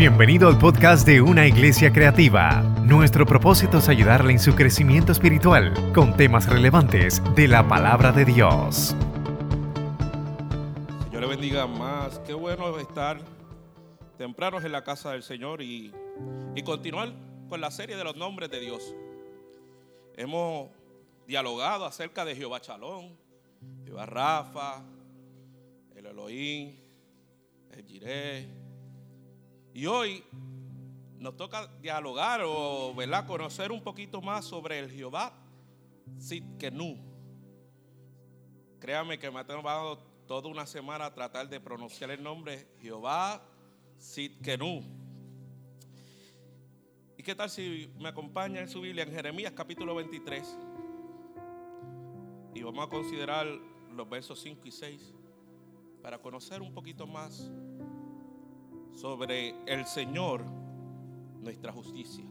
Bienvenido al podcast de Una Iglesia Creativa. Nuestro propósito es ayudarle en su crecimiento espiritual con temas relevantes de la palabra de Dios. Señor le bendiga más. Qué bueno estar tempranos en la casa del Señor y, y continuar con la serie de los nombres de Dios. Hemos dialogado acerca de Jehová Chalón, Jehová Rafa, el Elohim, el Jireh y hoy nos toca dialogar o ¿verdad? conocer un poquito más sobre el Jehová Sitkenu. Créame que me ha tomado toda una semana a tratar de pronunciar el nombre Jehová Sitkenu. ¿Y qué tal si me acompaña en su Biblia en Jeremías capítulo 23? Y vamos a considerar los versos 5 y 6 para conocer un poquito más sobre el Señor, nuestra justicia.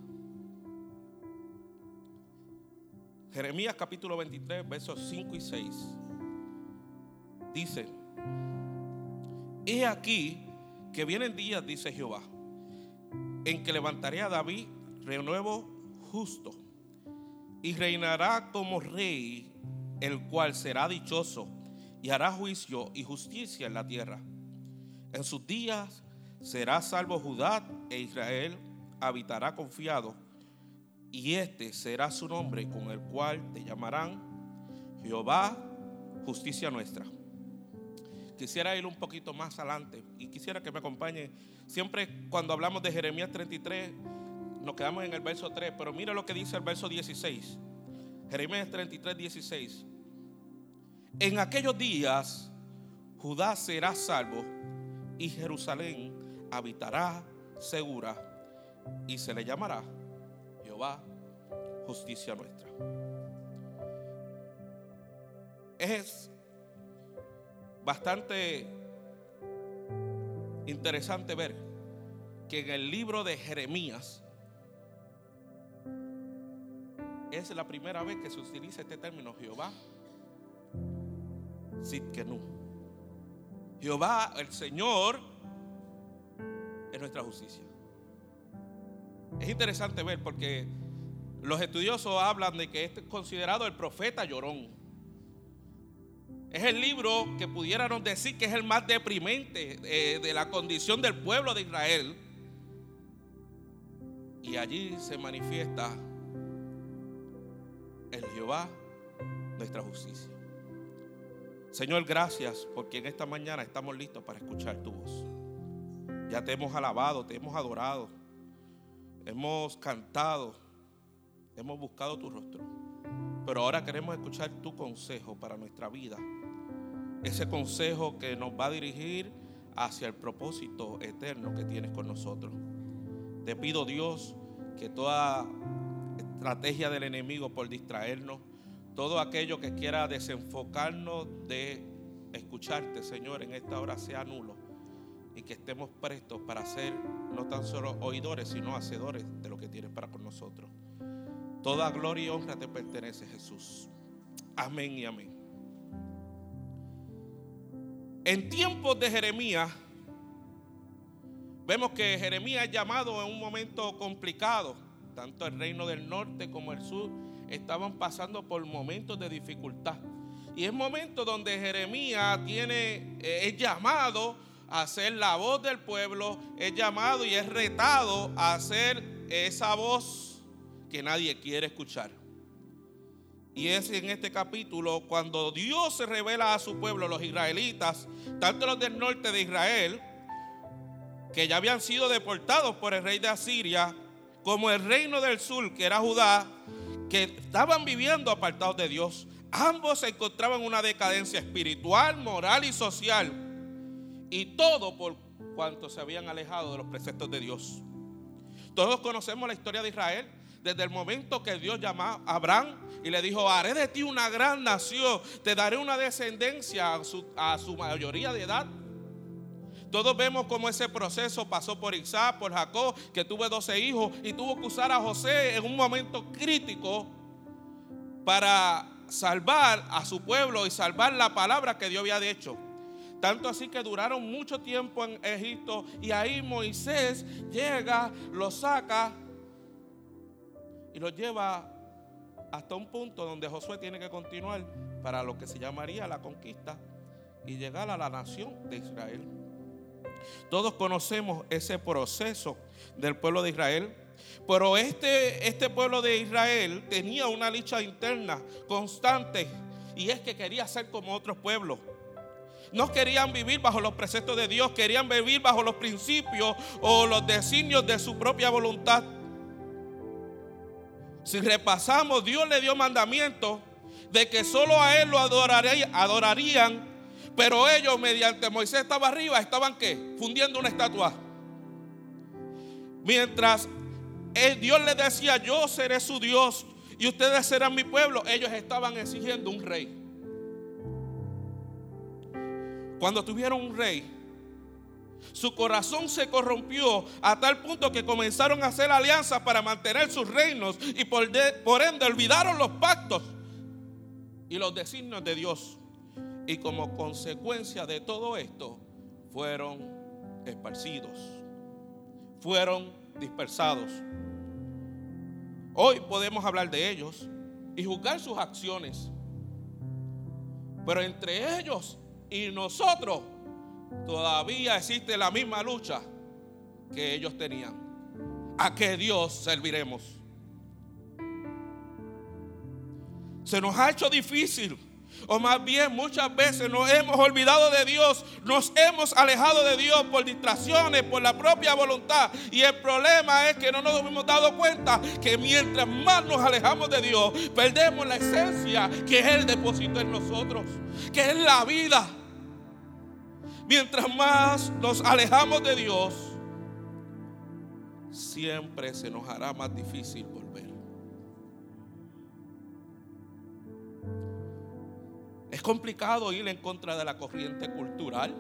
Jeremías capítulo 23, versos 5 y 6. Dice, he aquí que vienen días, dice Jehová, en que levantaré a David renuevo justo y reinará como rey, el cual será dichoso y hará juicio y justicia en la tierra. En sus días Será salvo Judá e Israel habitará confiado, y este será su nombre con el cual te llamarán Jehová, justicia nuestra. Quisiera ir un poquito más adelante y quisiera que me acompañe. Siempre cuando hablamos de Jeremías 33, nos quedamos en el verso 3, pero mira lo que dice el verso 16. Jeremías 33, 16. En aquellos días Judá será salvo y Jerusalén habitará segura y se le llamará Jehová, justicia nuestra. Es bastante interesante ver que en el libro de Jeremías es la primera vez que se utiliza este término Jehová. Jehová, el Señor, es nuestra justicia. Es interesante ver porque los estudiosos hablan de que este es considerado el profeta llorón. Es el libro que pudiéramos decir que es el más deprimente eh, de la condición del pueblo de Israel. Y allí se manifiesta el Jehová, nuestra justicia. Señor, gracias porque en esta mañana estamos listos para escuchar tu voz. Ya te hemos alabado, te hemos adorado, hemos cantado, hemos buscado tu rostro. Pero ahora queremos escuchar tu consejo para nuestra vida. Ese consejo que nos va a dirigir hacia el propósito eterno que tienes con nosotros. Te pido Dios que toda estrategia del enemigo por distraernos, todo aquello que quiera desenfocarnos de escucharte, Señor, en esta hora sea nulo y que estemos prestos para ser no tan solo oidores, sino hacedores de lo que tienes para con nosotros. Toda gloria y honra te pertenece, Jesús. Amén y amén. En tiempos de Jeremías, vemos que Jeremías es llamado en un momento complicado. Tanto el reino del norte como el sur estaban pasando por momentos de dificultad. Y es momento donde Jeremías tiene, eh, es llamado a la voz del pueblo, es llamado y es retado a ser esa voz que nadie quiere escuchar. Y es en este capítulo cuando Dios se revela a su pueblo, los israelitas, tanto los del norte de Israel, que ya habían sido deportados por el rey de Asiria, como el reino del sur, que era Judá, que estaban viviendo apartados de Dios. Ambos se encontraban en una decadencia espiritual, moral y social y todo por cuanto se habían alejado de los preceptos de Dios. Todos conocemos la historia de Israel. Desde el momento que Dios llamó a Abraham y le dijo, haré de ti una gran nación, te daré una descendencia a su, a su mayoría de edad. Todos vemos cómo ese proceso pasó por Isaac, por Jacob, que tuvo 12 hijos y tuvo que usar a José en un momento crítico para salvar a su pueblo y salvar la palabra que Dios había dicho. Tanto así que duraron mucho tiempo en Egipto y ahí Moisés llega, lo saca y lo lleva hasta un punto donde Josué tiene que continuar para lo que se llamaría la conquista y llegar a la nación de Israel. Todos conocemos ese proceso del pueblo de Israel, pero este, este pueblo de Israel tenía una lucha interna constante y es que quería ser como otros pueblos. No querían vivir bajo los preceptos de Dios, querían vivir bajo los principios o los designios de su propia voluntad. Si repasamos, Dios le dio mandamiento de que solo a Él lo adorarían, pero ellos mediante Moisés estaba arriba, estaban qué? Fundiendo una estatua. Mientras Dios les decía, yo seré su Dios y ustedes serán mi pueblo, ellos estaban exigiendo un rey. Cuando tuvieron un rey, su corazón se corrompió a tal punto que comenzaron a hacer alianzas para mantener sus reinos y por, por ende olvidaron los pactos y los designios de Dios. Y como consecuencia de todo esto, fueron esparcidos, fueron dispersados. Hoy podemos hablar de ellos y juzgar sus acciones, pero entre ellos y nosotros todavía existe la misma lucha que ellos tenían. ¿A qué Dios serviremos? Se nos ha hecho difícil. O más bien muchas veces nos hemos olvidado de Dios, nos hemos alejado de Dios por distracciones, por la propia voluntad. Y el problema es que no nos hemos dado cuenta que mientras más nos alejamos de Dios, perdemos la esencia que Él depositó en nosotros, que es la vida mientras más nos alejamos de Dios, siempre se nos hará más difícil volver. Es complicado ir en contra de la corriente cultural.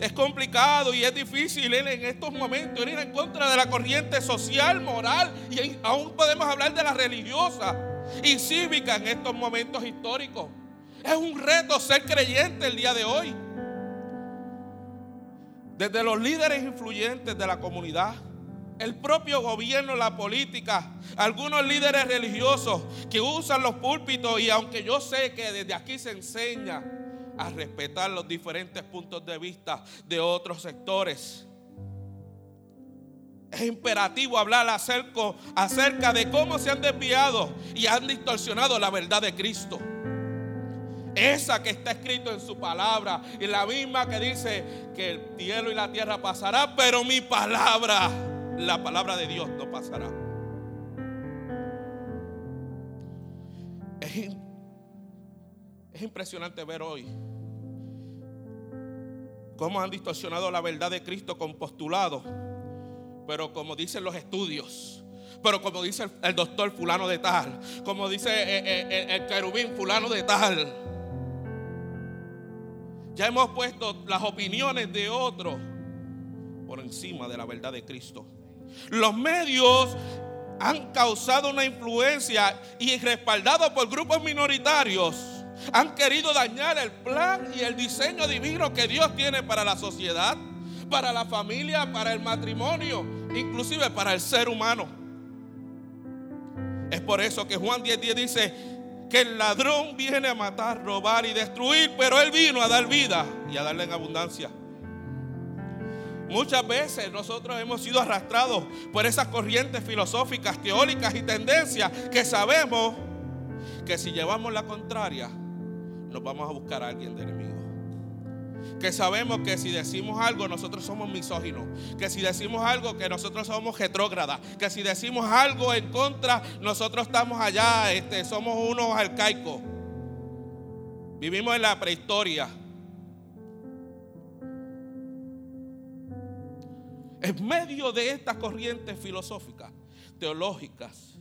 Es complicado y es difícil ir en estos momentos ir en contra de la corriente social, moral y aún podemos hablar de la religiosa y cívica en estos momentos históricos. Es un reto ser creyente el día de hoy. Desde los líderes influyentes de la comunidad, el propio gobierno, la política, algunos líderes religiosos que usan los púlpitos y aunque yo sé que desde aquí se enseña a respetar los diferentes puntos de vista de otros sectores, es imperativo hablar acerca, acerca de cómo se han desviado y han distorsionado la verdad de Cristo. Esa que está escrito en su palabra. Y la misma que dice que el cielo y la tierra pasará, pero mi palabra, la palabra de Dios no pasará. Es, es impresionante ver hoy cómo han distorsionado la verdad de Cristo con postulados. Pero como dicen los estudios, pero como dice el, doctor fulano de tal, como dice eh, eh, eh, el querubín fulano de tal, ya hemos puesto las opiniones de otros por encima de la verdad de Cristo. Los medios han causado una influencia y respaldado por grupos minoritarios han querido dañar el plan y el diseño divino que Dios tiene para la sociedad, para la familia, para el matrimonio, inclusive para el ser humano. Es por eso que Juan 10:10 dice, que el ladrón viene a matar, robar y destruir, pero Él vino a dar vida y a darle en abundancia. Muchas veces nosotros hemos sido arrastrados por esas corrientes filosóficas, teóricas y tendencias que sabemos que si llevamos la contraria, nos vamos a buscar a alguien de enemigo que sabemos que si decimos algo nosotros somos misóginos, que si decimos algo que nosotros somos retrógradas, que si decimos algo en contra nosotros estamos allá, este, somos unos arcaicos. Vivimos en la prehistoria. En medio de estas corrientes filosóficas, teológicas,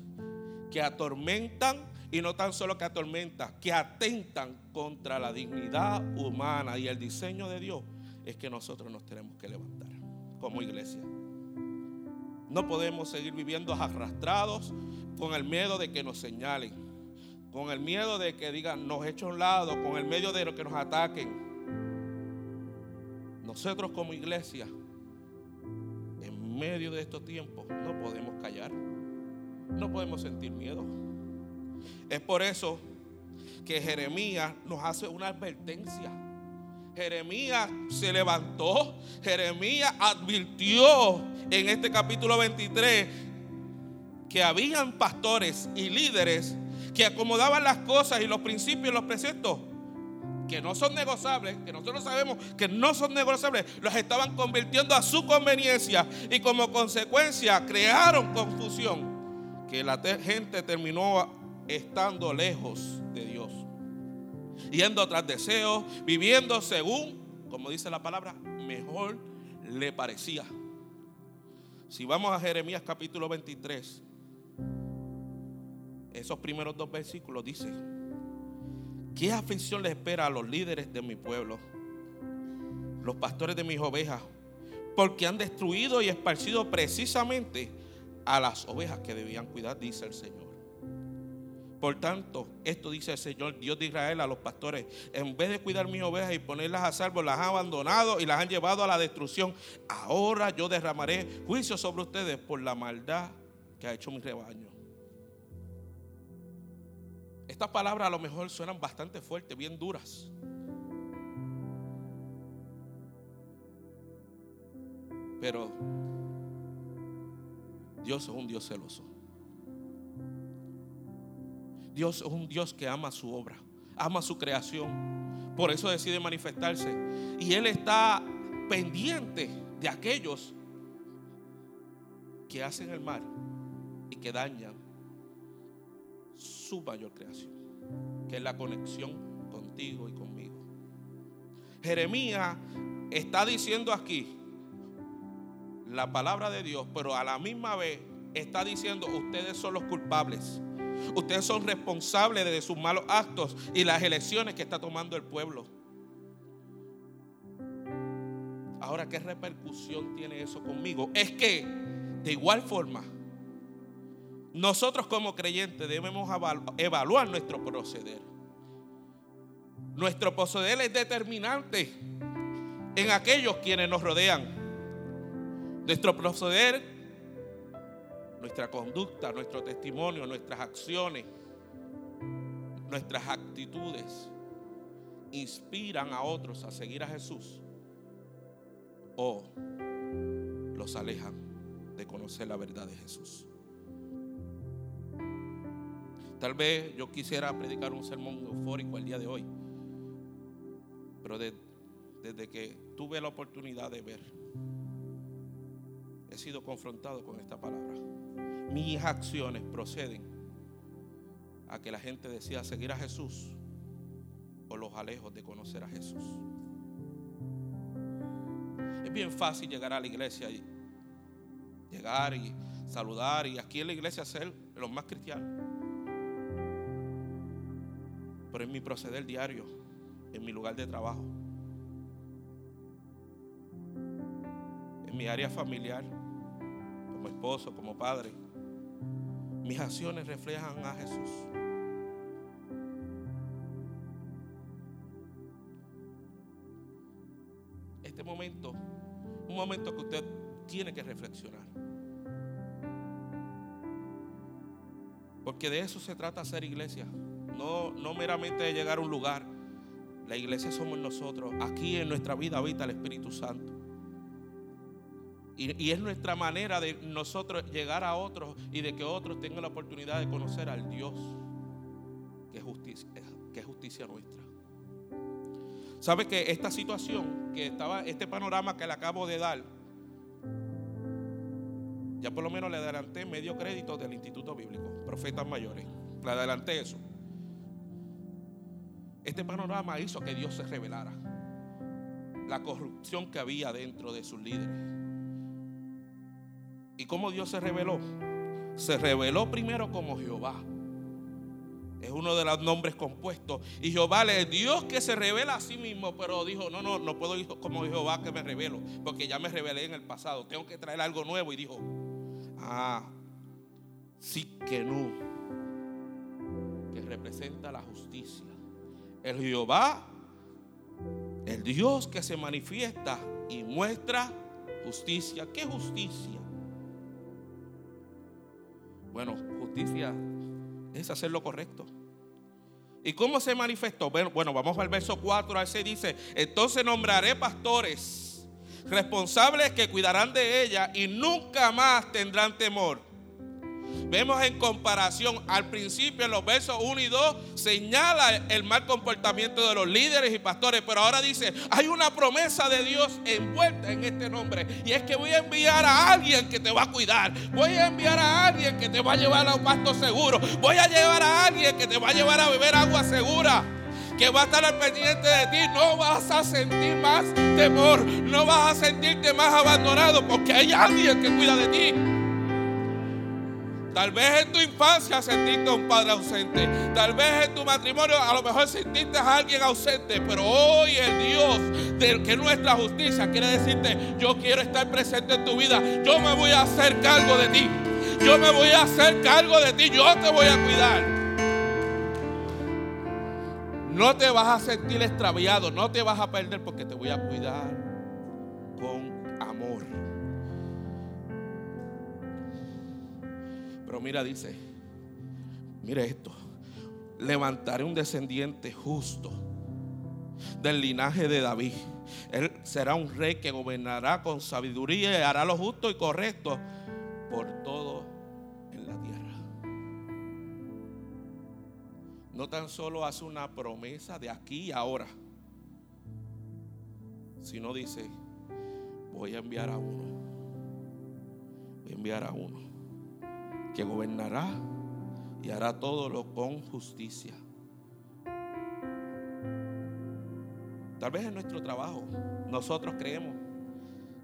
que atormentan y no tan solo que atormentan, que atentan contra la dignidad humana y el diseño de Dios, es que nosotros nos tenemos que levantar como iglesia. No podemos seguir viviendo arrastrados con el miedo de que nos señalen, con el miedo de que digan nos echen un lado, con el miedo de que nos ataquen. nosotros como iglesia, en medio de estos tiempos, no podemos callar. No podemos sentir miedo. Es por eso que Jeremías nos hace una advertencia. Jeremías se levantó, Jeremías advirtió en este capítulo 23 que habían pastores y líderes que acomodaban las cosas y los principios y los preceptos que no son negociables, que nosotros sabemos que no son negociables, los estaban convirtiendo a su conveniencia y como consecuencia crearon confusión, que la gente terminó estando lejos de Dios, yendo tras deseos, viviendo según, como dice la palabra, mejor le parecía. Si vamos a Jeremías capítulo 23, esos primeros dos versículos dice, ¿qué aflicción le espera a los líderes de mi pueblo? Los pastores de mis ovejas, porque han destruido y esparcido precisamente a las ovejas que debían cuidar, dice el Señor. Por tanto, esto dice el Señor, Dios de Israel, a los pastores, en vez de cuidar mis ovejas y ponerlas a salvo, las han abandonado y las han llevado a la destrucción. Ahora yo derramaré juicio sobre ustedes por la maldad que ha hecho mi rebaño. Estas palabras a lo mejor suenan bastante fuertes, bien duras. Pero Dios es un Dios celoso. Dios es un Dios que ama su obra, ama su creación. Por eso decide manifestarse. Y Él está pendiente de aquellos que hacen el mal y que dañan su mayor creación, que es la conexión contigo y conmigo. Jeremías está diciendo aquí la palabra de Dios, pero a la misma vez está diciendo, ustedes son los culpables. Ustedes son responsables de sus malos actos y las elecciones que está tomando el pueblo. Ahora, ¿qué repercusión tiene eso conmigo? Es que, de igual forma, nosotros como creyentes debemos evaluar nuestro proceder. Nuestro proceder es determinante en aquellos quienes nos rodean. Nuestro proceder nuestra conducta, nuestro testimonio, nuestras acciones, nuestras actitudes inspiran a otros a seguir a Jesús o los alejan de conocer la verdad de Jesús. Tal vez yo quisiera predicar un sermón eufórico el día de hoy, pero desde que tuve la oportunidad de ver, he sido confrontado con esta palabra mis acciones proceden a que la gente decida seguir a Jesús o los alejos de conocer a Jesús. Es bien fácil llegar a la iglesia y llegar y saludar y aquí en la iglesia ser los más cristianos. Pero en mi proceder diario, en mi lugar de trabajo, en mi área familiar, como esposo, como padre, mis acciones reflejan a Jesús. Este momento, un momento que usted tiene que reflexionar. Porque de eso se trata ser iglesia. No, no meramente de llegar a un lugar. La iglesia somos nosotros. Aquí en nuestra vida habita el Espíritu Santo. Y, es nuestra manera de nosotros llegar a otros y de que otros tengan la oportunidad de conocer al Dios que es justicia, que es justicia nuestra. ¿Sabe que esta situación, que estaba, este panorama que le acabo de dar, ya por lo menos le adelanté medio crédito del Instituto Bíblico, Profetas Mayores. Le adelanté eso. Este panorama hizo que Dios se revelara. La corrupción que había dentro de sus líderes ¿Y cómo Dios se reveló? Se reveló primero como Jehová. Es uno de los nombres compuestos. Y Jehová es Dios que se revela a sí mismo, pero dijo, no, no, no puedo ir como Jehová que me revelo, porque ya me revelé en el pasado. Tengo que traer algo nuevo. Y dijo, ah, sí que no, que representa la justicia. El Jehová El Dios que se manifiesta y muestra justicia. ¿Qué justicia? Bueno, justicia es hacer lo correcto. ¿Y cómo se manifestó? Bueno, vamos al verso 4, al 6 dice, entonces nombraré pastores responsables que cuidarán de ella y nunca más tendrán temor Vemos en comparación al principio en los versos 1 y 2 señala el mal comportamiento de los líderes y pastores, pero ahora dice, hay una promesa de Dios envuelta en este nombre y es que voy a enviar a alguien que te va a cuidar, voy a enviar a alguien que te va a llevar a un pasto seguro, voy a llevar a alguien que te va a llevar a beber agua segura que va a estar al pendiente de ti, no vas a sentir más temor, no vas a sentirte más abandonado porque hay alguien que cuida de ti. Tal vez en tu infancia sentiste a un padre ausente. Tal vez en tu matrimonio a lo mejor sentiste a alguien ausente. Pero hoy el Dios del que nuestra justicia quiere decirte, yo quiero estar presente en tu vida. Yo me voy a hacer cargo de ti. Yo me voy a hacer cargo de ti. Yo te voy a cuidar. No te vas a sentir extraviado. No te vas a perder porque te voy a cuidar con amor. Pero mira, dice, mire esto, levantaré un descendiente justo del linaje de David. Él será un rey que gobernará con sabiduría y hará lo justo y correcto por todo en la tierra. No tan solo hace una promesa de aquí y ahora, sino dice, voy a enviar a uno. Voy a enviar a uno que gobernará y hará todo lo con justicia. Tal vez en nuestro trabajo nosotros creemos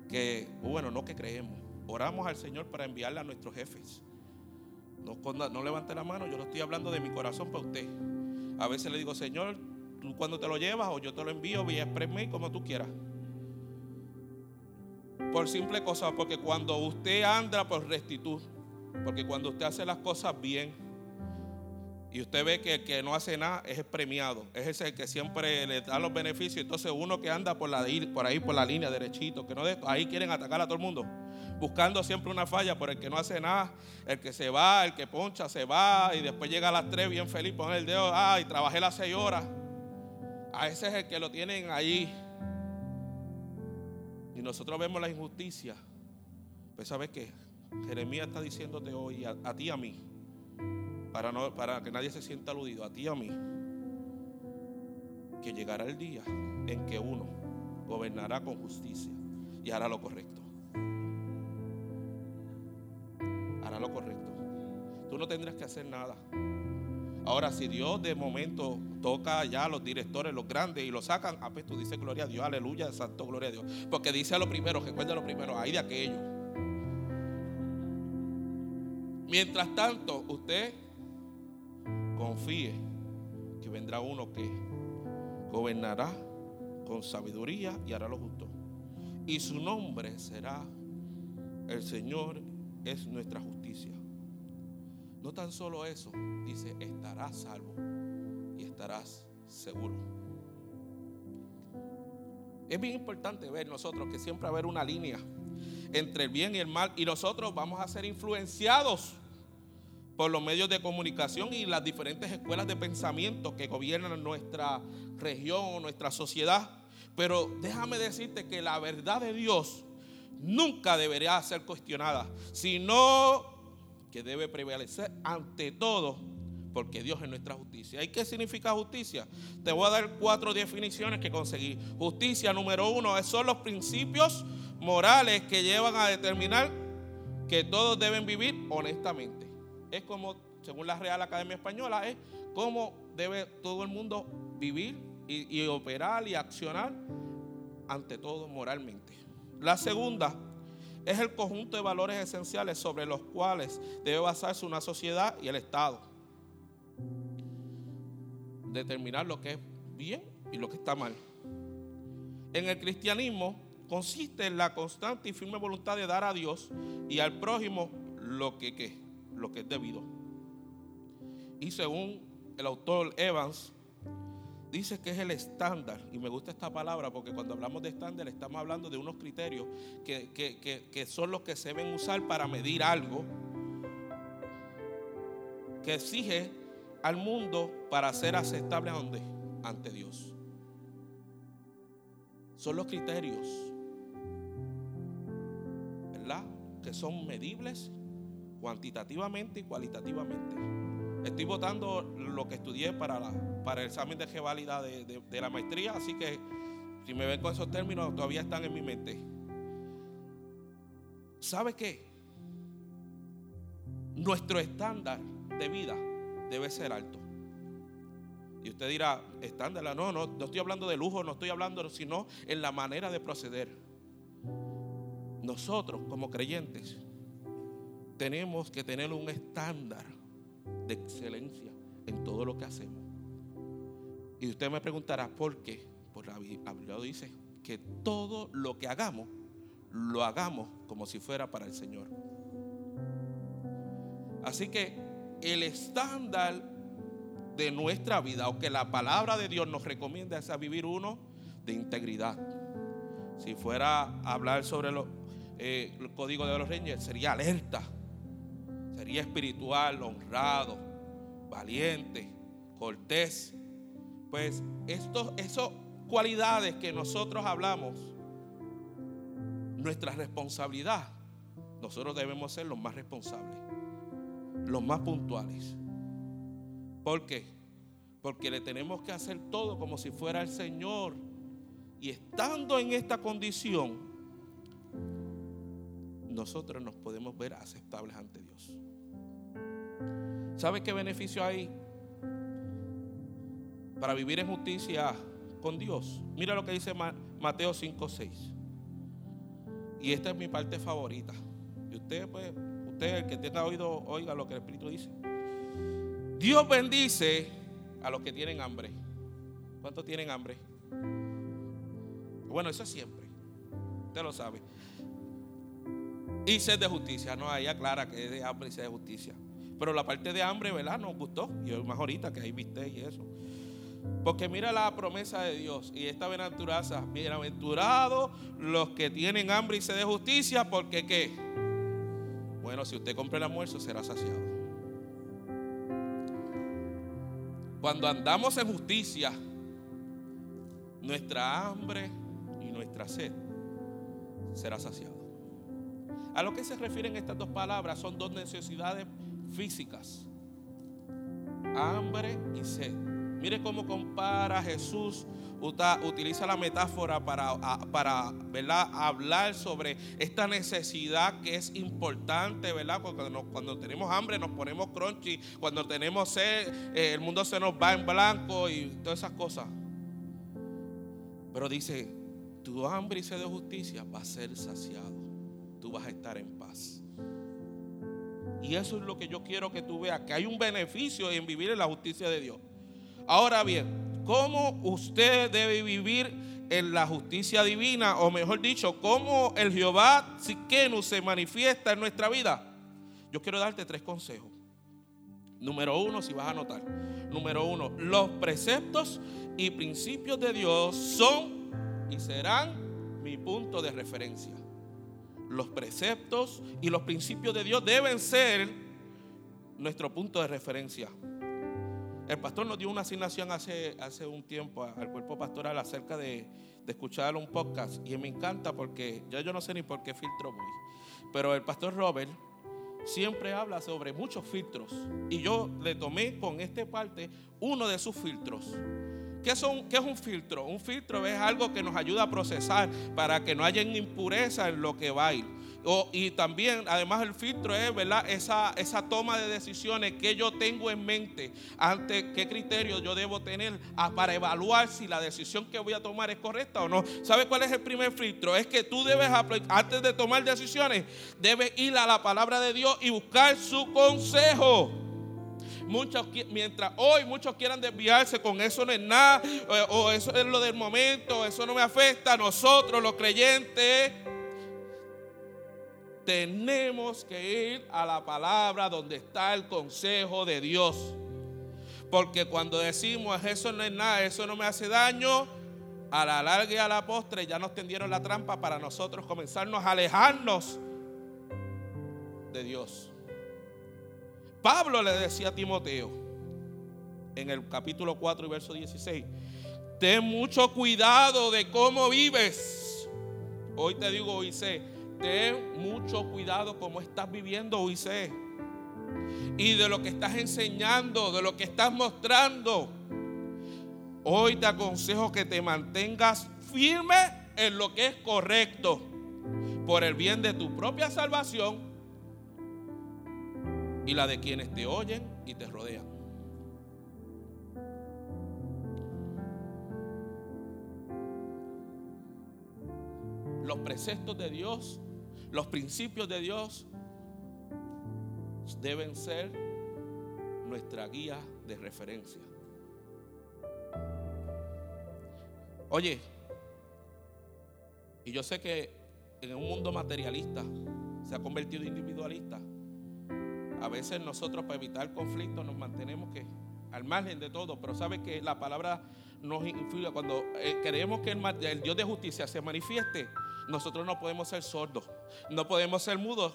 que, bueno, no que creemos, oramos al Señor para enviarle a nuestros jefes. No, no levante la mano, yo no estoy hablando de mi corazón para usted. A veces le digo, Señor, tú cuando te lo llevas o yo te lo envío vía express como tú quieras. Por simple cosa, porque cuando usted anda por rectitud, porque cuando usted hace las cosas bien y usted ve que el que no hace nada es premiado, es ese que siempre le da los beneficios. Entonces uno que anda por, la, por ahí, por la línea derechito, que no ahí quieren atacar a todo el mundo, buscando siempre una falla por el que no hace nada, el que se va, el que poncha, se va y después llega a las 3 bien feliz, pone el dedo, ay, trabajé las 6 horas. A ese es el que lo tienen ahí. Y nosotros vemos la injusticia. Pues ¿sabes qué? Jeremías está diciéndote hoy, a, ti y a mí, para, no, para que nadie se sienta aludido, a ti y a mí, que llegará el día en que uno gobernará con justicia y hará lo correcto. Hará lo correcto. Tú no tendrás que hacer nada. Ahora, si Dios de momento toca ya a los directores, los grandes, y lo sacan, ah, pues tú dices gloria a Dios, aleluya, santo, gloria a Dios. Porque dice a lo primero, recuerda lo primero, hay de aquello. Mientras tanto, usted confíe que vendrá uno que gobernará con sabiduría y hará lo justo. Y su nombre será el Señor es nuestra justicia. No tan solo eso, dice, estarás salvo y estarás seguro. Es bien importante ver nosotros que siempre va a haber una línea entre el bien y el mal y nosotros vamos a ser influenciados por los medios de comunicación y las diferentes escuelas de pensamiento que gobiernan nuestra región, nuestra sociedad. Pero déjame decirte que la verdad de Dios nunca debería ser cuestionada, sino que debe prevalecer ante todo, porque Dios es nuestra justicia. ¿Y qué significa justicia? Te voy a dar cuatro definiciones que conseguí. Justicia número uno son los principios morales que llevan a determinar que todos deben vivir honestamente es como, según la Real Academia Española, es cómo debe todo el mundo vivir y, operar y accionar ante todo moralmente. La segunda es el conjunto de valores esenciales sobre los cuales debe basarse una sociedad y el Estado. Determinar lo que es bien y lo que está mal. En el cristianismo consiste en la constante y firme voluntad de dar a Dios y al prójimo lo que, ¿qué? Lo que es debido. Y según el autor Evans, dice que es el estándar, y me gusta esta palabra porque cuando hablamos de estándar estamos hablando de unos criterios que, que, son los que se deben usar para medir algo que exige al mundo para ser aceptable ante Dios. Son los criterios, ¿verdad? Que son medibles cuantitativamente y cualitativamente. Estoy votando lo que estudié para, el examen de revalida de, de, la maestría, así que si me ven con esos términos todavía están en mi mente. ¿Sabe qué? Nuestro estándar de vida debe ser alto. Y usted dirá, estándar, no, no, no estoy hablando de lujo, no estoy hablando, sino en la manera de proceder. Nosotros como creyentes tenemos que tener un estándar de excelencia en todo lo que hacemos. Y usted me preguntará, ¿por qué? Pues la Biblia dice que todo lo que hagamos, lo hagamos como si fuera para el Señor. Así que el estándar de nuestra vida, o que la palabra de Dios nos recomienda, es a vivir uno de integridad. Si fuera a hablar sobre eh, el código de los reyes, sería alerta sería espiritual, honrado, valiente, cortés. Pues estos, esas cualidades que nosotros hablamos, nuestra responsabilidad, nosotros debemos ser los más responsables, los más puntuales. ¿Por qué? Porque le tenemos que hacer todo como si fuera el Señor. Y estando en esta condición, nosotros nos podemos ver aceptables ante Dios. ¿Sabe qué beneficio hay para vivir en justicia con Dios? Mira lo que dice Mateo 5:6. Y esta es mi parte favorita. Y usted, pues, usted el que tenga oído, oiga lo que el Espíritu dice. Dios bendice a los que tienen hambre. ¿Cuántos tienen hambre? Bueno, eso es siempre. Usted lo sabe. Y sed de justicia. No, ahí aclara que es de hambre y sed de justicia. Pero la parte de hambre, ¿verdad? Nos gustó. Y más ahorita que ahí viste y eso. Porque mira la promesa de Dios y esta bienaventuranza. Bienaventurados los que tienen hambre y sed de justicia, porque qué? Bueno, si usted compra el almuerzo será saciado. Cuando andamos en justicia, nuestra hambre y nuestra sed será saciado. A lo que se refieren estas dos palabras son dos necesidades físicas. Hambre y sed. Mire cómo compara Jesús, utiliza la metáfora para, para ¿verdad? hablar sobre esta necesidad que es importante, ¿verdad? Cuando, cuando tenemos hambre nos ponemos crunchy, cuando tenemos sed, eh, el mundo se nos va en blanco y todas esas cosas. Pero dice, tu hambre y sed de justicia va a ser saciado, tú vas a estar en paz. Y eso es lo que yo quiero que tú veas, que hay un beneficio en vivir en la justicia de Dios. Ahora bien, ¿cómo usted debe vivir en la justicia divina? O mejor dicho, ¿cómo el Jehová Siquenu se manifiesta en nuestra vida? Yo quiero darte tres consejos. Número uno, si vas a anotar. Número uno, los preceptos y principios de Dios son y serán mi punto de referencia los preceptos y los principios de Dios deben ser nuestro punto de referencia. El pastor nos dio una asignación hace, hace un tiempo al cuerpo pastoral acerca de, de escuchar un podcast y me encanta porque ya yo no sé ni por qué filtro voy, pero el pastor Robert siempre habla sobre muchos filtros y yo le tomé con este parte uno de sus filtros. ¿Qué, son, ¿Qué, es un filtro? Un filtro es algo que nos ayuda a procesar para que no haya impureza en lo que va a ir. y también, además, el filtro es ¿verdad? Esa, esa toma de decisiones que yo tengo en mente, ante qué criterio yo debo tener para evaluar si la decisión que voy a tomar es correcta o no. ¿Sabe cuál es el primer filtro? Es que tú debes, antes de tomar decisiones, debes ir a la palabra de Dios y buscar su consejo. Muchos, mientras hoy muchos quieran desviarse con eso no es nada, o, eso es lo del momento, eso no me afecta. Nosotros, los creyentes, tenemos que ir a la palabra donde está el consejo de Dios. Porque cuando decimos eso no es nada, eso no me hace daño, a la larga y a la postre ya nos tendieron la trampa para nosotros comenzarnos a alejarnos de Dios. Pablo le decía a Timoteo en el capítulo 4 y verso 16, ten mucho cuidado de cómo vives. Hoy te digo, Oisés, ten mucho cuidado cómo estás viviendo, Oisés. Y de lo que estás enseñando, de lo que estás mostrando. Hoy te aconsejo que te mantengas firme en lo que es correcto por el bien de tu propia salvación y la de quienes te oyen y te rodean. Los preceptos de Dios, los principios de Dios deben ser nuestra guía de referencia. Oye, y yo sé que en un mundo materialista se ha convertido individualista. A veces nosotros para evitar conflicto nos mantenemos que al margen de todo, pero sabe que la palabra nos influye cuando eh, queremos que el, Dios de justicia se manifieste. Nosotros no podemos ser sordos, no podemos ser mudos,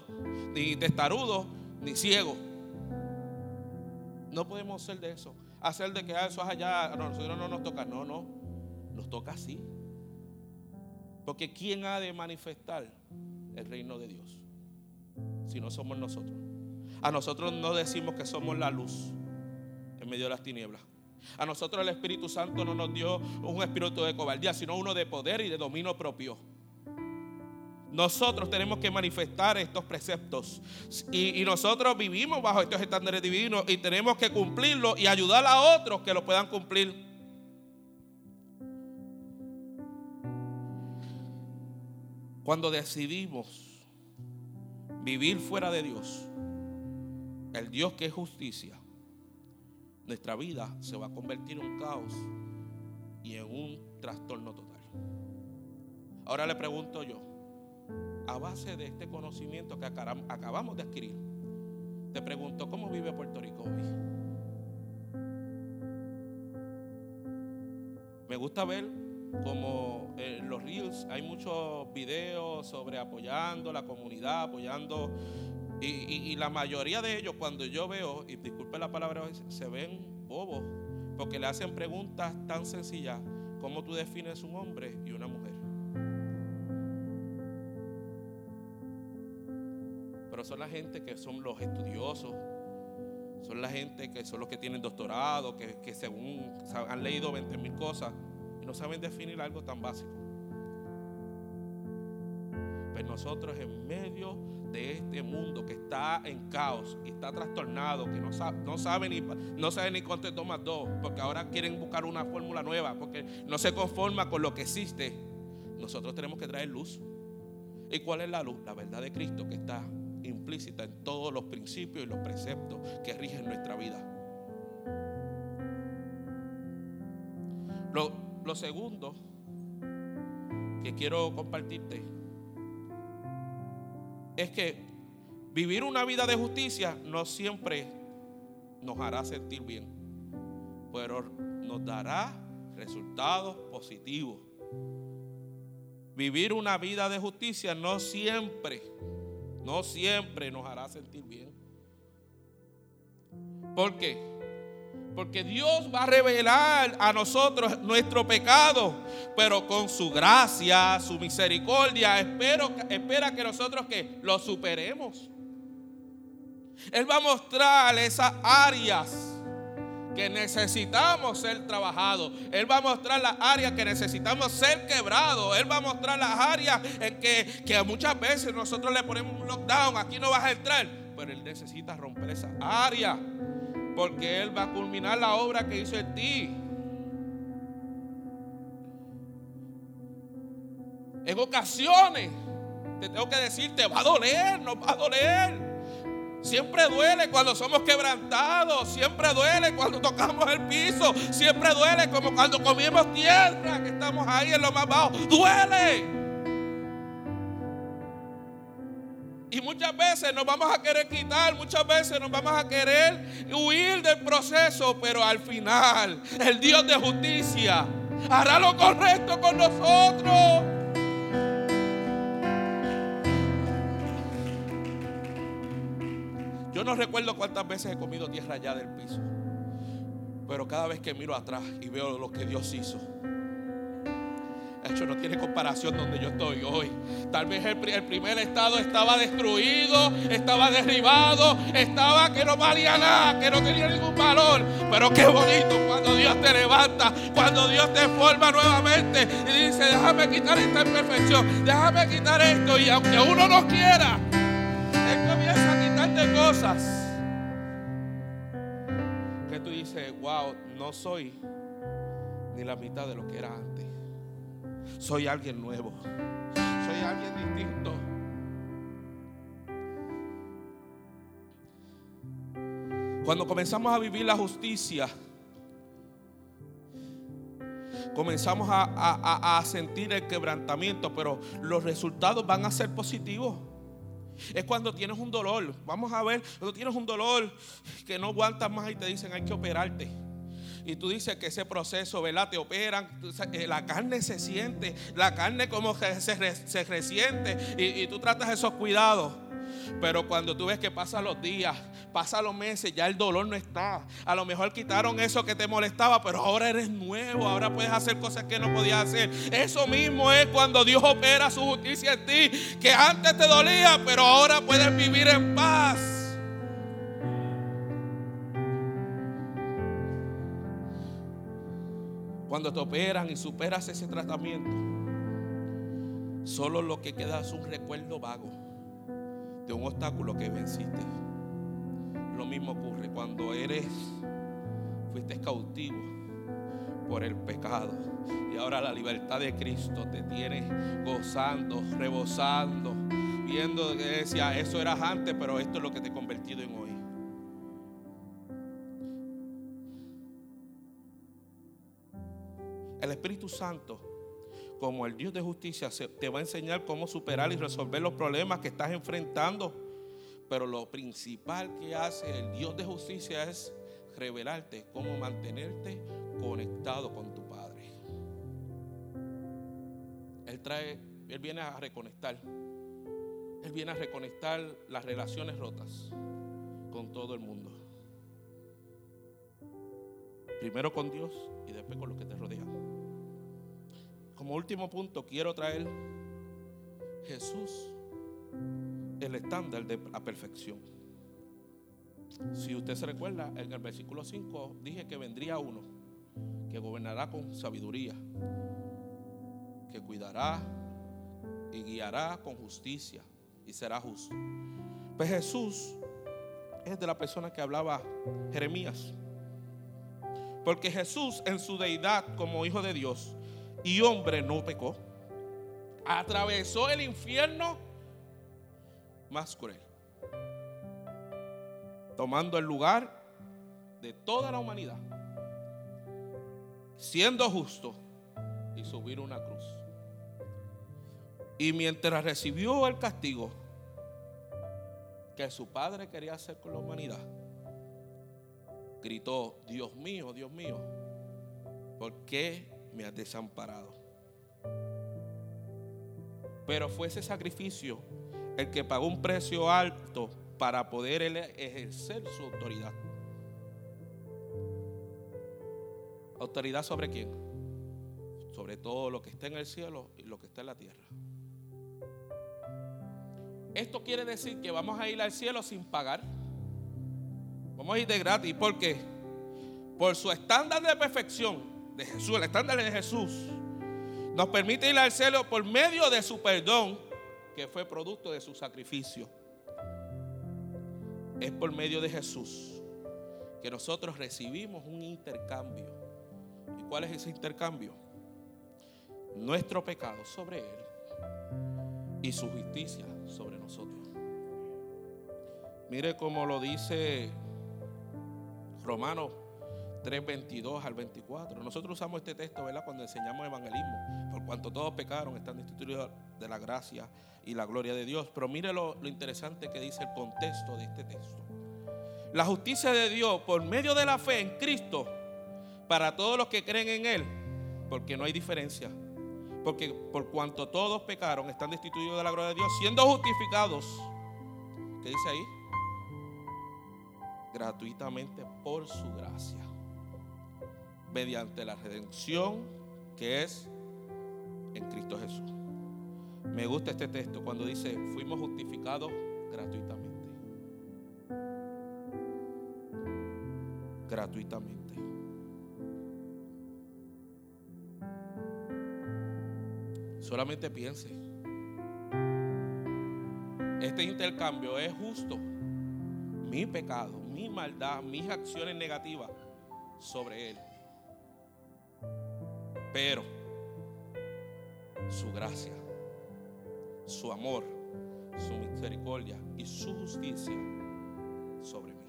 ni testarudos, ni ciegos. No podemos ser de eso. Hacer de que ah, eso es allá, a nosotros no nos toca. No, no. Nos toca así. Porque ¿quién ha de manifestar el reino de Dios? Si no somos nosotros. A nosotros no decimos que somos la luz en medio de las tinieblas. A nosotros el Espíritu Santo no nos dio un espíritu de cobardía, sino uno de poder y de dominio propio. Nosotros tenemos que manifestar estos preceptos. Y, y, nosotros vivimos bajo estos estándares divinos y tenemos que cumplirlos y ayudar a otros que lo puedan cumplir. Cuando decidimos vivir fuera de Dios, el Dios que es justicia, nuestra vida se va a convertir en un caos y en un trastorno total. Ahora le pregunto yo, a base de este conocimiento que acabamos de adquirir, te pregunto, ¿cómo vive Puerto Rico hoy? Me gusta ver como en los Reels hay muchos videos sobre apoyando la comunidad, apoyando. Y, la mayoría de ellos, cuando yo veo, y disculpe la palabra, se ven bobos, porque le hacen preguntas tan sencillas como tú defines un hombre y una mujer. Pero son la gente que son los estudiosos, son la gente que son los que tienen doctorado, que, que según han leído 20 mil cosas no saben definir algo tan básico. Pero nosotros en medio de este mundo que está en caos y está trastornado, que no sabe, ni no sabe ni cuánto toma dos, porque ahora quieren buscar una fórmula nueva, porque no se conforma con lo que existe. Nosotros tenemos que traer luz. ¿Y cuál es la luz? La verdad de Cristo que está implícita en todos los principios y los preceptos que rigen nuestra vida. Lo segundo que quiero compartirte es que vivir una vida de justicia no siempre nos hará sentir bien, pero nos dará resultados positivos. Vivir una vida de justicia no siempre, no siempre nos hará sentir bien. ¿Por qué? Porque Dios va a revelar a nosotros nuestro pecado, pero con su gracia, su misericordia, espera que nosotros que lo superemos. Él va a mostrar esas áreas que necesitamos ser trabajados. Él va a mostrar las áreas que necesitamos ser quebrados. Él va a mostrar las áreas en que, que muchas veces nosotros le ponemos un lockdown. Aquí no vas a entrar. Pero Él necesita romper esa área porque Él va a culminar la obra que hizo en ti. En ocasiones, te tengo que decir, te va a doler, no va a doler. Siempre duele cuando somos quebrantados, siempre duele cuando tocamos el piso, siempre duele como cuando comimos tierra, que estamos ahí en lo más bajo. Duele. Y muchas veces nos vamos a querer quitar, muchas veces nos vamos a querer huir del proceso, pero al final el Dios de justicia hará lo correcto con nosotros. Yo no recuerdo cuántas veces he comido tierra allá del piso, pero cada vez que miro atrás y veo lo que Dios hizo, hecho no tiene comparación donde yo estoy hoy. Tal vez el, primer estado estaba destruido, estaba derribado, estaba que no valía nada, que no tenía ningún valor. Pero qué bonito cuando Dios te levanta, cuando Dios te forma nuevamente y dice, déjame quitar esta imperfección, déjame quitar esto. Y aunque uno no quiera, Él comienza a quitarte cosas. Que tú dices, wow, no soy ni la mitad de lo que era antes soy alguien nuevo, soy alguien distinto. Cuando comenzamos a vivir la justicia, comenzamos a, sentir el quebrantamiento, pero los resultados van a ser positivos. Es cuando tienes un dolor. Vamos a ver, cuando tienes un dolor que no aguantas más y te dicen hay que operarte y tú dices que ese proceso, ¿verdad? Te operan, eh, la carne se siente, la carne como que se, resiente y, y tú tratas esos cuidados. Pero cuando tú ves que pasan los días, pasan los meses, ya el dolor no está. A lo mejor quitaron eso que te molestaba, pero ahora eres nuevo, ahora puedes hacer cosas que no podías hacer. Eso mismo es cuando Dios opera su justicia en ti, que antes te dolía, pero ahora puedes vivir en paz. Cuando te operan y superas ese tratamiento, solo lo que queda es un recuerdo vago de un obstáculo que venciste. Lo mismo ocurre cuando eres, fuiste cautivo por el pecado y ahora la libertad de Cristo te tiene gozando, rebosando, viendo que decía, eso eras antes, pero esto es lo que te he convertido en hoy. El Espíritu Santo, como el Dios de justicia, te va a enseñar cómo superar y resolver los problemas que estás enfrentando. Pero lo principal que hace el Dios de justicia es revelarte cómo mantenerte conectado con tu Padre. Él trae, Él viene a reconectar. Él viene a reconectar las relaciones rotas con todo el mundo. Primero con Dios y después con los que te rodean como último punto, quiero traer Jesús, el estándar de la perfección. Si usted se recuerda, en el versículo 5 dije que vendría uno que gobernará con sabiduría, que cuidará y guiará con justicia y será justo. Pues Jesús es de la persona que hablaba Jeremías. Porque Jesús en su deidad como hijo de Dios y hombre no pecó. Atravesó el infierno más cruel. Tomando el lugar de toda la humanidad. Siendo justo y subir una cruz. Y mientras recibió el castigo que su padre quería hacer con la humanidad, gritó, Dios mío, Dios mío, ¿por qué me has desamparado. Pero fue ese sacrificio el que pagó un precio alto para poder ejercer su autoridad. ¿Autoridad sobre quién? Sobre todo lo que está en el cielo y lo que está en la tierra. Esto quiere decir que vamos a ir al cielo sin pagar. Vamos a ir de gratis. ¿Por qué? Por su estándar de perfección de Jesús, el estándar de Jesús, nos permite ir al cielo por medio de su perdón, que fue producto de su sacrificio. Es por medio de Jesús que nosotros recibimos un intercambio. ¿Y cuál es ese intercambio? Nuestro pecado sobre Él y su justicia sobre nosotros. Mire cómo lo dice Romanos 3, 22 al 24. Nosotros usamos este texto, ¿verdad? Cuando enseñamos evangelismo. Por cuanto todos pecaron, están destituidos de la gracia y la gloria de Dios. Pero mire lo, lo interesante que dice el contexto de este texto. La justicia de Dios por medio de la fe en Cristo para todos los que creen en Él, porque no hay diferencia. Porque por cuanto todos pecaron, están destituidos de la gloria de Dios, siendo justificados. ¿Qué dice ahí? Gratuitamente por su gracia. Mediante la redención que es en Cristo Jesús. Me gusta este texto cuando dice, fuimos justificados gratuitamente. Gratuitamente. Solamente piense. Este intercambio es justo. Mi pecado, mi maldad, mis acciones negativas sobre Él. Pero su gracia, su amor, su misericordia y su justicia sobre mí.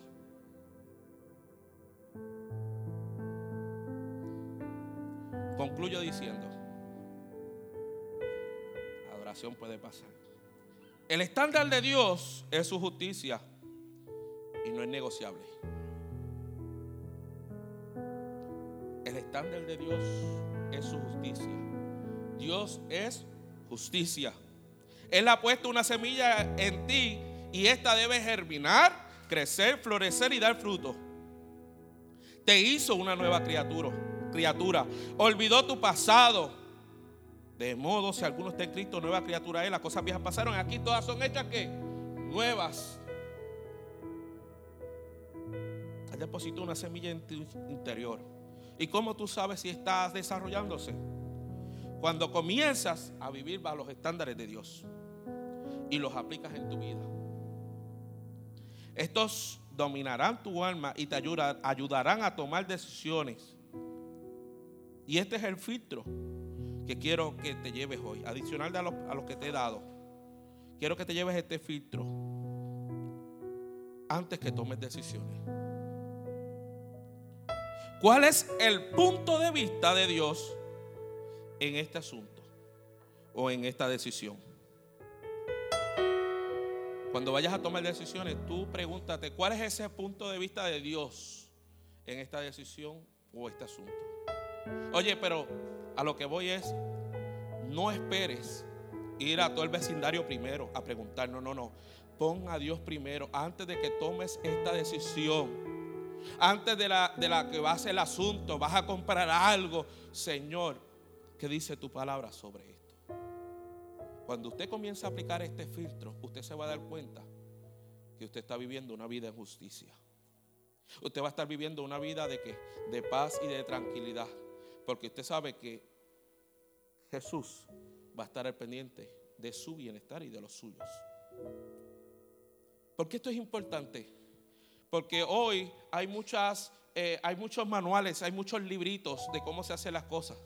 Concluyo diciendo, adoración puede pasar. El estándar de Dios es su justicia y no es negociable. El estándar de Dios es su justicia. Dios es justicia. Él ha puesto una semilla en ti y esta debe germinar, crecer, florecer y dar fruto. Te hizo una nueva criatura, criatura. Olvidó tu pasado. De modo, si alguno está en Cristo, nueva criatura es. Las cosas viejas pasaron. Aquí todas son hechas que nuevas. Él depositó una semilla en tu interior. ¿Y cómo tú sabes si estás desarrollándose? Cuando comienzas a vivir bajo los estándares de Dios y los aplicas en tu vida. Estos dominarán tu alma y te ayudarán a tomar decisiones. Y este es el filtro que quiero que te lleves hoy, adicional a los a lo que te he dado. Quiero que te lleves este filtro antes que tomes decisiones. ¿Cuál es el punto de vista de Dios en este asunto o en esta decisión? Cuando vayas a tomar decisiones, tú pregúntate, ¿cuál es ese punto de vista de Dios en esta decisión o este asunto? Oye, pero a lo que voy es, no esperes ir a todo el vecindario primero a preguntar, no, no, no. Pon a Dios primero antes de que tomes esta decisión. Antes de la, de la que va a ser el asunto, vas a comprar algo. Señor, ¿qué dice tu palabra sobre esto? Cuando usted comienza a aplicar este filtro, usted se va a dar cuenta que usted está viviendo una vida en justicia. Usted va a estar viviendo una vida de, que, de paz y de tranquilidad. Porque usted sabe que Jesús va a estar al pendiente de su bienestar y de los suyos. ¿Por qué esto es importante? Porque hoy hay, muchas, eh, hay muchos manuales, hay muchos libritos de cómo se hacen las cosas.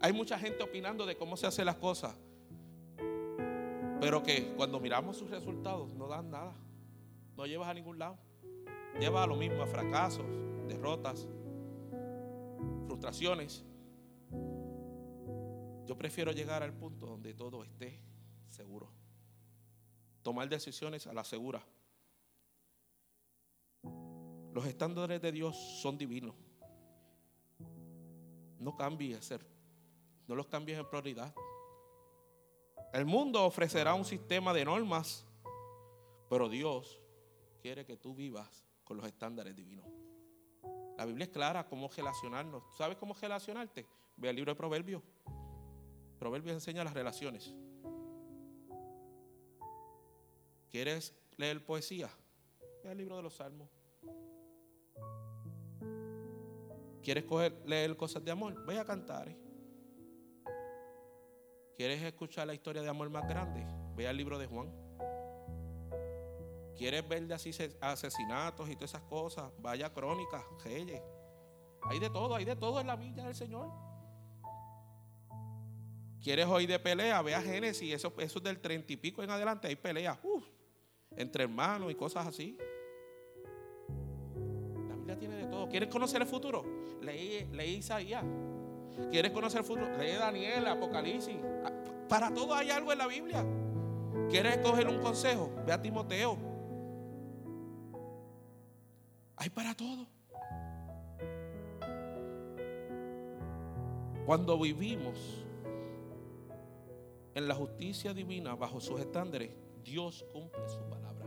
Hay mucha gente opinando de cómo se hacen las cosas. Pero que cuando miramos sus resultados no dan nada. No llevas a ningún lado. Lleva a lo mismo, a fracasos, derrotas, frustraciones. Yo prefiero llegar al punto donde todo esté seguro. Tomar decisiones a la segura. Los estándares de Dios son divinos. No cambies, no los cambies en prioridad. El mundo ofrecerá un sistema de normas, pero Dios quiere que tú vivas con los estándares divinos. La Biblia es clara cómo relacionarnos. ¿Sabes cómo relacionarte? Ve al libro de Proverbios. Proverbios enseña las relaciones. ¿Quieres leer poesía? Ve al libro de los Salmos. ¿Quieres leer cosas de amor? Ve a cantar. ¿Quieres escuchar la historia de amor más grande? Ve al libro de Juan. ¿Quieres ver de asesinatos y todas esas cosas? Vaya crónicas, Reyes. Hay de todo, hay de todo en la villa del Señor. ¿Quieres oír de pelea? Ve a Génesis, eso, eso es del treinta y pico en adelante, hay peleas entre hermanos y cosas así. Tiene de todo. ¿Quieres conocer el futuro? Leí, leí Isaías. ¿Quieres conocer el futuro? Lee Daniel, Apocalipsis. Para todo hay algo en la Biblia. ¿Quieres coger un consejo? Ve a Timoteo. Hay para todo. Cuando vivimos en la justicia divina bajo sus estándares, Dios cumple su palabra.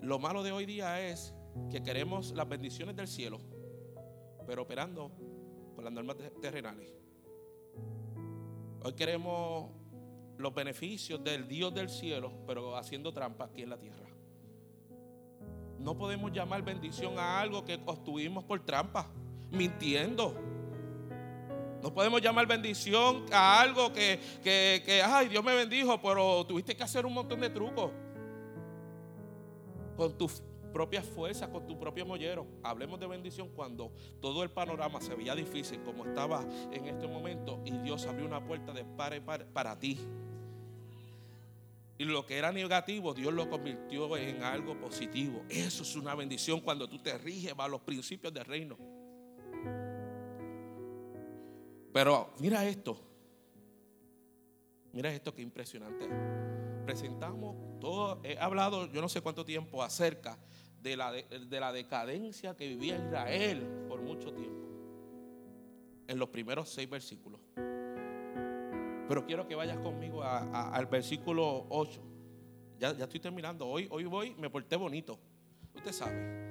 Lo malo de hoy día es que queremos las bendiciones del cielo, pero operando con las normas terrenales. Hoy queremos los beneficios del Dios del cielo, pero haciendo trampa aquí en la tierra. No podemos llamar bendición a algo que obtuvimos por trampa, mintiendo. No podemos llamar bendición a algo que, que, que, ay, Dios me bendijo, pero tuviste que hacer un montón de trucos. Con tus propias fuerzas, con tu propio mollero. Hablemos de bendición cuando todo el panorama se veía difícil como estaba en este momento y Dios abrió una puerta de par par para ti. Y lo que era negativo, Dios lo convirtió en algo positivo. Eso es una bendición cuando tú te riges bajo los principios del reino. Pero mira esto. Mira esto que impresionante. Presentamos todo, he hablado yo no sé cuánto tiempo acerca de la, de, la decadencia que vivía Israel por mucho tiempo. En los primeros seis versículos. Pero quiero que vayas conmigo al versículo 8. Ya, ya estoy terminando. Hoy, hoy voy, me porté bonito. Usted sabe.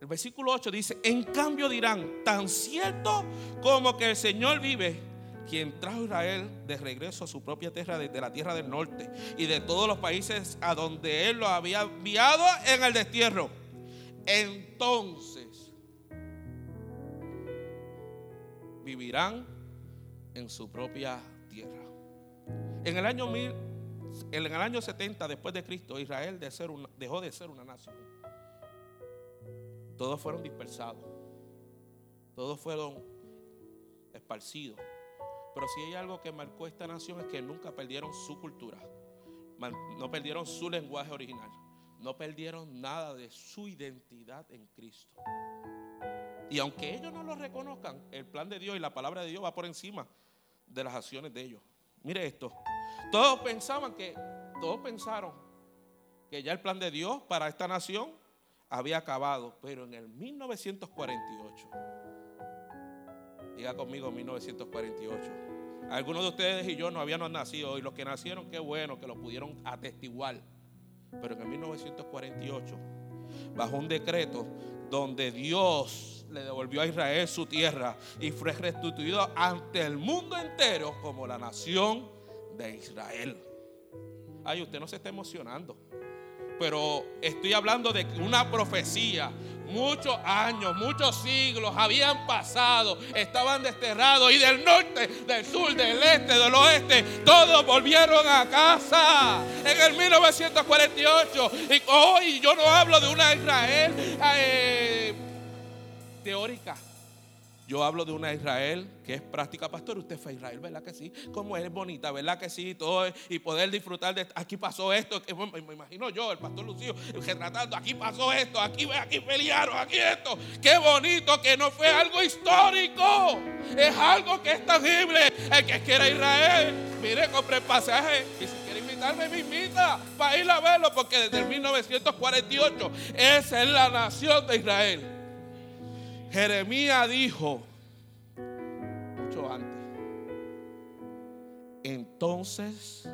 El versículo 8 dice, en cambio dirán, tan cierto como que el Señor vive, quien trajo a Israel de regreso a su propia tierra, desde la tierra del norte y de todos los países a donde Él lo había enviado en el destierro. Entonces vivirán en su propia tierra. En el año, mil, en el año 70 después de Cristo, Israel de ser dejó de ser una nación todos fueron dispersados. Todos fueron esparcidos. Pero si hay algo que marcó esta nación es que nunca perdieron su cultura. No perdieron su lenguaje original. No perdieron nada de su identidad en Cristo. Y aunque ellos no lo reconozcan, el plan de Dios y la palabra de Dios va por encima de las acciones de ellos. Mire esto. Todos pensaban que, todos pensaron que ya el plan de Dios para esta nación había acabado, pero en el 1948, diga conmigo 1948, algunos de ustedes y yo no habíamos nacido y los que nacieron, qué bueno que lo pudieron atestiguar, pero en el 1948, bajo un decreto donde Dios le devolvió a Israel su tierra y fue restituido ante el mundo entero como la nación de Israel. Ay, usted no se está emocionando pero estoy hablando de una profecía. Muchos años, muchos siglos habían pasado, estaban desterrados y del norte, del sur, del este, del oeste, todos volvieron a casa en el 1948. Y hoy yo no hablo de una Israel eh, teórica. Yo hablo de una Israel que es práctica, pastor. Usted fue a Israel, ¿verdad que sí? Como es bonita, ¿verdad que sí? Todo, y poder disfrutar de aquí pasó esto. Que, me imagino yo, el pastor Lucio, retratando, aquí pasó esto, aquí, aquí pelearon, aquí esto. Qué bonito que no fue algo histórico. Es algo que es tangible. El que quiera Israel, mire, compré el pasaje. Y si quiere invitarme, me invita para ir a verlo, porque desde el 1948 esa es la nación de Israel. Jeremías dijo, mucho antes, entonces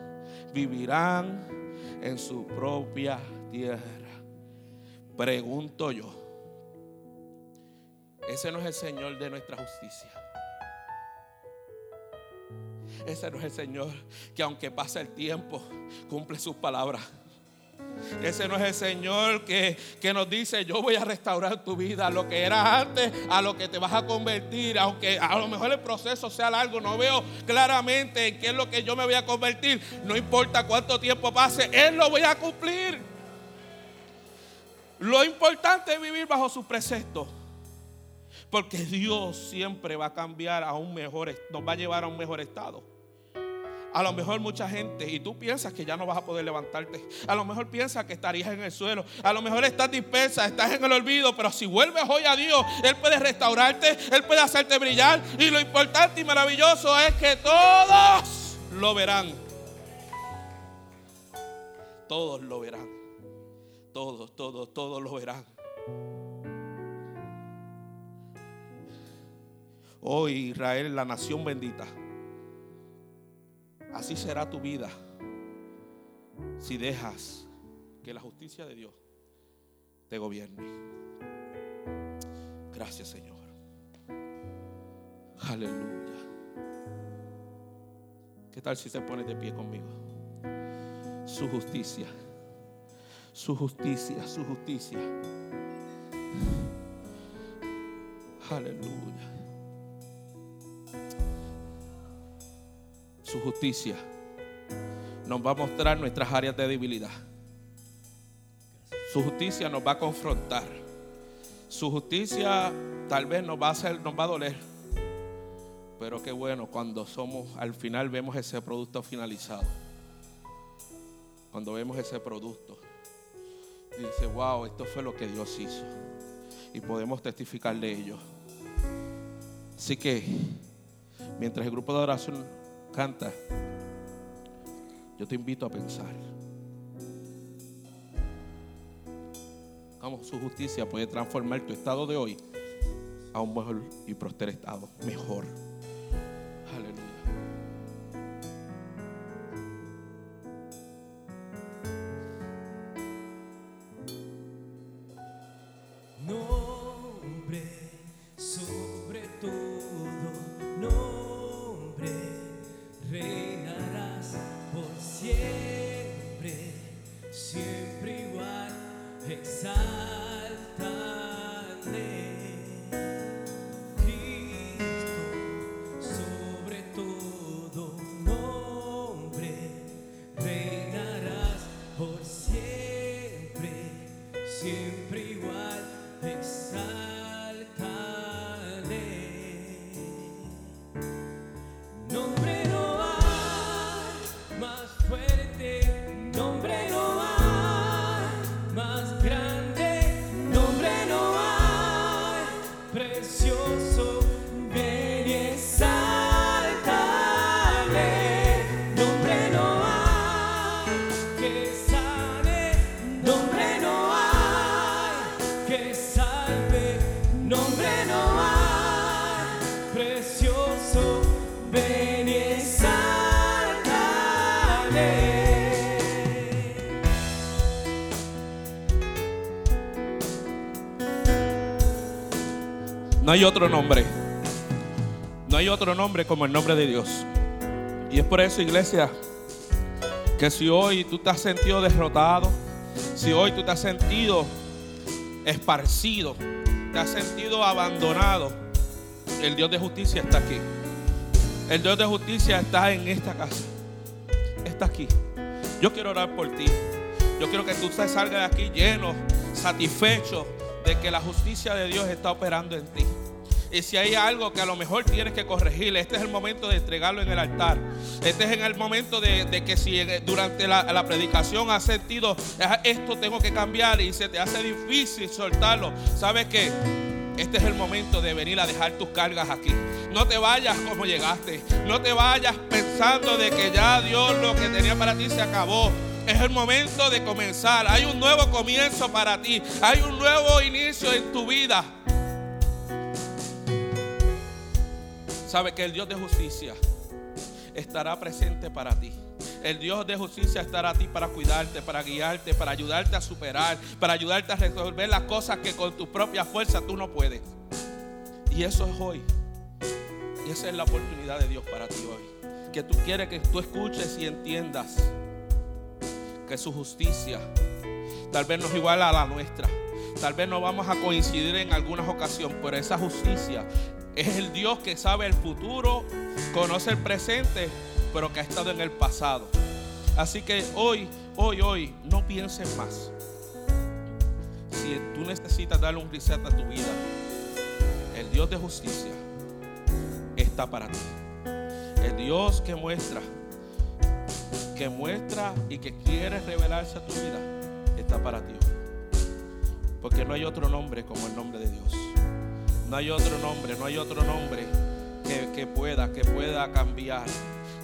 vivirán en su propia tierra. Pregunto yo, ese no es el Señor de nuestra justicia. Ese no es el Señor que aunque pase el tiempo, cumple sus palabras. Ese no es el Señor que, nos dice, yo voy a restaurar tu vida, lo que era antes, a lo que te vas a convertir, aunque a lo mejor el proceso sea largo, no veo claramente en qué es lo que yo me voy a convertir, no importa cuánto tiempo pase, Él lo voy a cumplir. Lo importante es vivir bajo su precepto. Porque Dios siempre va a cambiar a un mejor, nos va a llevar a un mejor estado A lo mejor mucha gente, y tú piensas que ya no vas a poder levantarte. A lo mejor piensas que estarías en el suelo. A lo mejor estás dispersa, estás en el olvido. Pero si vuelves hoy a Dios, Él puede restaurarte, Él puede hacerte brillar. Y lo importante y maravilloso es que todos lo verán. Todos lo verán. Todos, todos, todos lo verán. Hoy Israel, la nación bendita. Así será tu vida si dejas que la justicia de Dios te gobierne. Gracias Señor. Aleluya. ¿Qué tal si se pone de pie conmigo? Su justicia. Su justicia, su justicia. Aleluya. Su justicia nos va a mostrar nuestras áreas de debilidad. Su justicia nos va a confrontar. Su justicia tal vez nos va a hacer, nos va a doler. Pero qué bueno cuando somos, al final vemos ese producto finalizado. Cuando vemos ese producto. Dice, wow, esto fue lo que Dios hizo. Y podemos testificar de ello. Así que, mientras el grupo de oración canta, yo te invito a pensar. Cómo su justicia puede transformar tu estado de hoy a un mejor y próspero estado. Mejor. No hay otro nombre. No hay otro nombre como el nombre de Dios. Y es por eso, iglesia, que si hoy tú te has sentido derrotado, si hoy tú te has sentido esparcido, te has sentido abandonado, el Dios de justicia está aquí. El Dios de justicia está en esta casa. Está aquí. Yo quiero orar por ti. Yo quiero que tú salgas de aquí lleno, satisfecho de que la justicia de Dios está operando en ti. Y si hay algo que a lo mejor tienes que corregir, este es el momento de entregarlo en el altar. Este es el momento de, que si durante la, predicación has sentido ah, esto tengo que cambiar y se te hace difícil soltarlo, sabes que este es el momento de venir a dejar tus cargas aquí. No te vayas como llegaste. No te vayas pensando de que ya Dios lo que tenía para ti se acabó. Es el momento de comenzar. Hay un nuevo comienzo para ti. Hay un nuevo inicio en tu vida. Sabe que el Dios de justicia estará presente para ti. El Dios de justicia estará a ti para cuidarte, para guiarte, para ayudarte a superar, para ayudarte a resolver las cosas que con tu propia fuerza tú no puedes. Y eso es hoy. Y esa es la oportunidad de Dios para ti hoy. Que tú quieres que tú escuches y entiendas que su justicia tal vez no es igual a la nuestra. Tal vez no vamos a coincidir en algunas ocasiones, pero esa justicia es el Dios que sabe el futuro, conoce el presente, pero que ha estado en el pasado. Así que hoy, hoy, hoy, no pienses más. Si tú necesitas darle un reset a tu vida, el Dios de justicia está para ti. El Dios que muestra que muestra y que quiere revelarse a tu vida está para ti. Porque no hay otro nombre como el nombre de Dios. No hay otro nombre, no hay otro nombre que, que pueda, que pueda cambiar.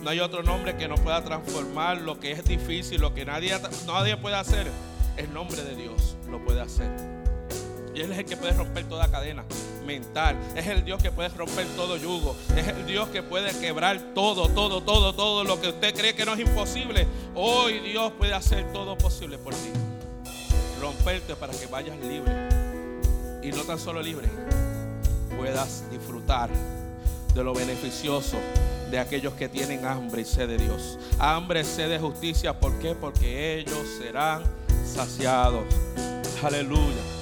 No hay otro nombre que nos pueda transformar lo que es difícil, lo que nadie, nadie puede hacer. El nombre de Dios lo puede hacer. Y Él es el que puede romper toda cadena mental. Es el Dios que puede romper todo yugo. Es el Dios que puede quebrar todo, todo, todo, todo lo que usted cree que no es imposible. Hoy Dios puede hacer todo posible por ti. Romperte para que vayas libre. Y no tan solo libre, puedas disfrutar de lo beneficioso de aquellos que tienen hambre y sed de Dios. Hambre sed de justicia. ¿Por qué? Porque ellos serán saciados. Aleluya.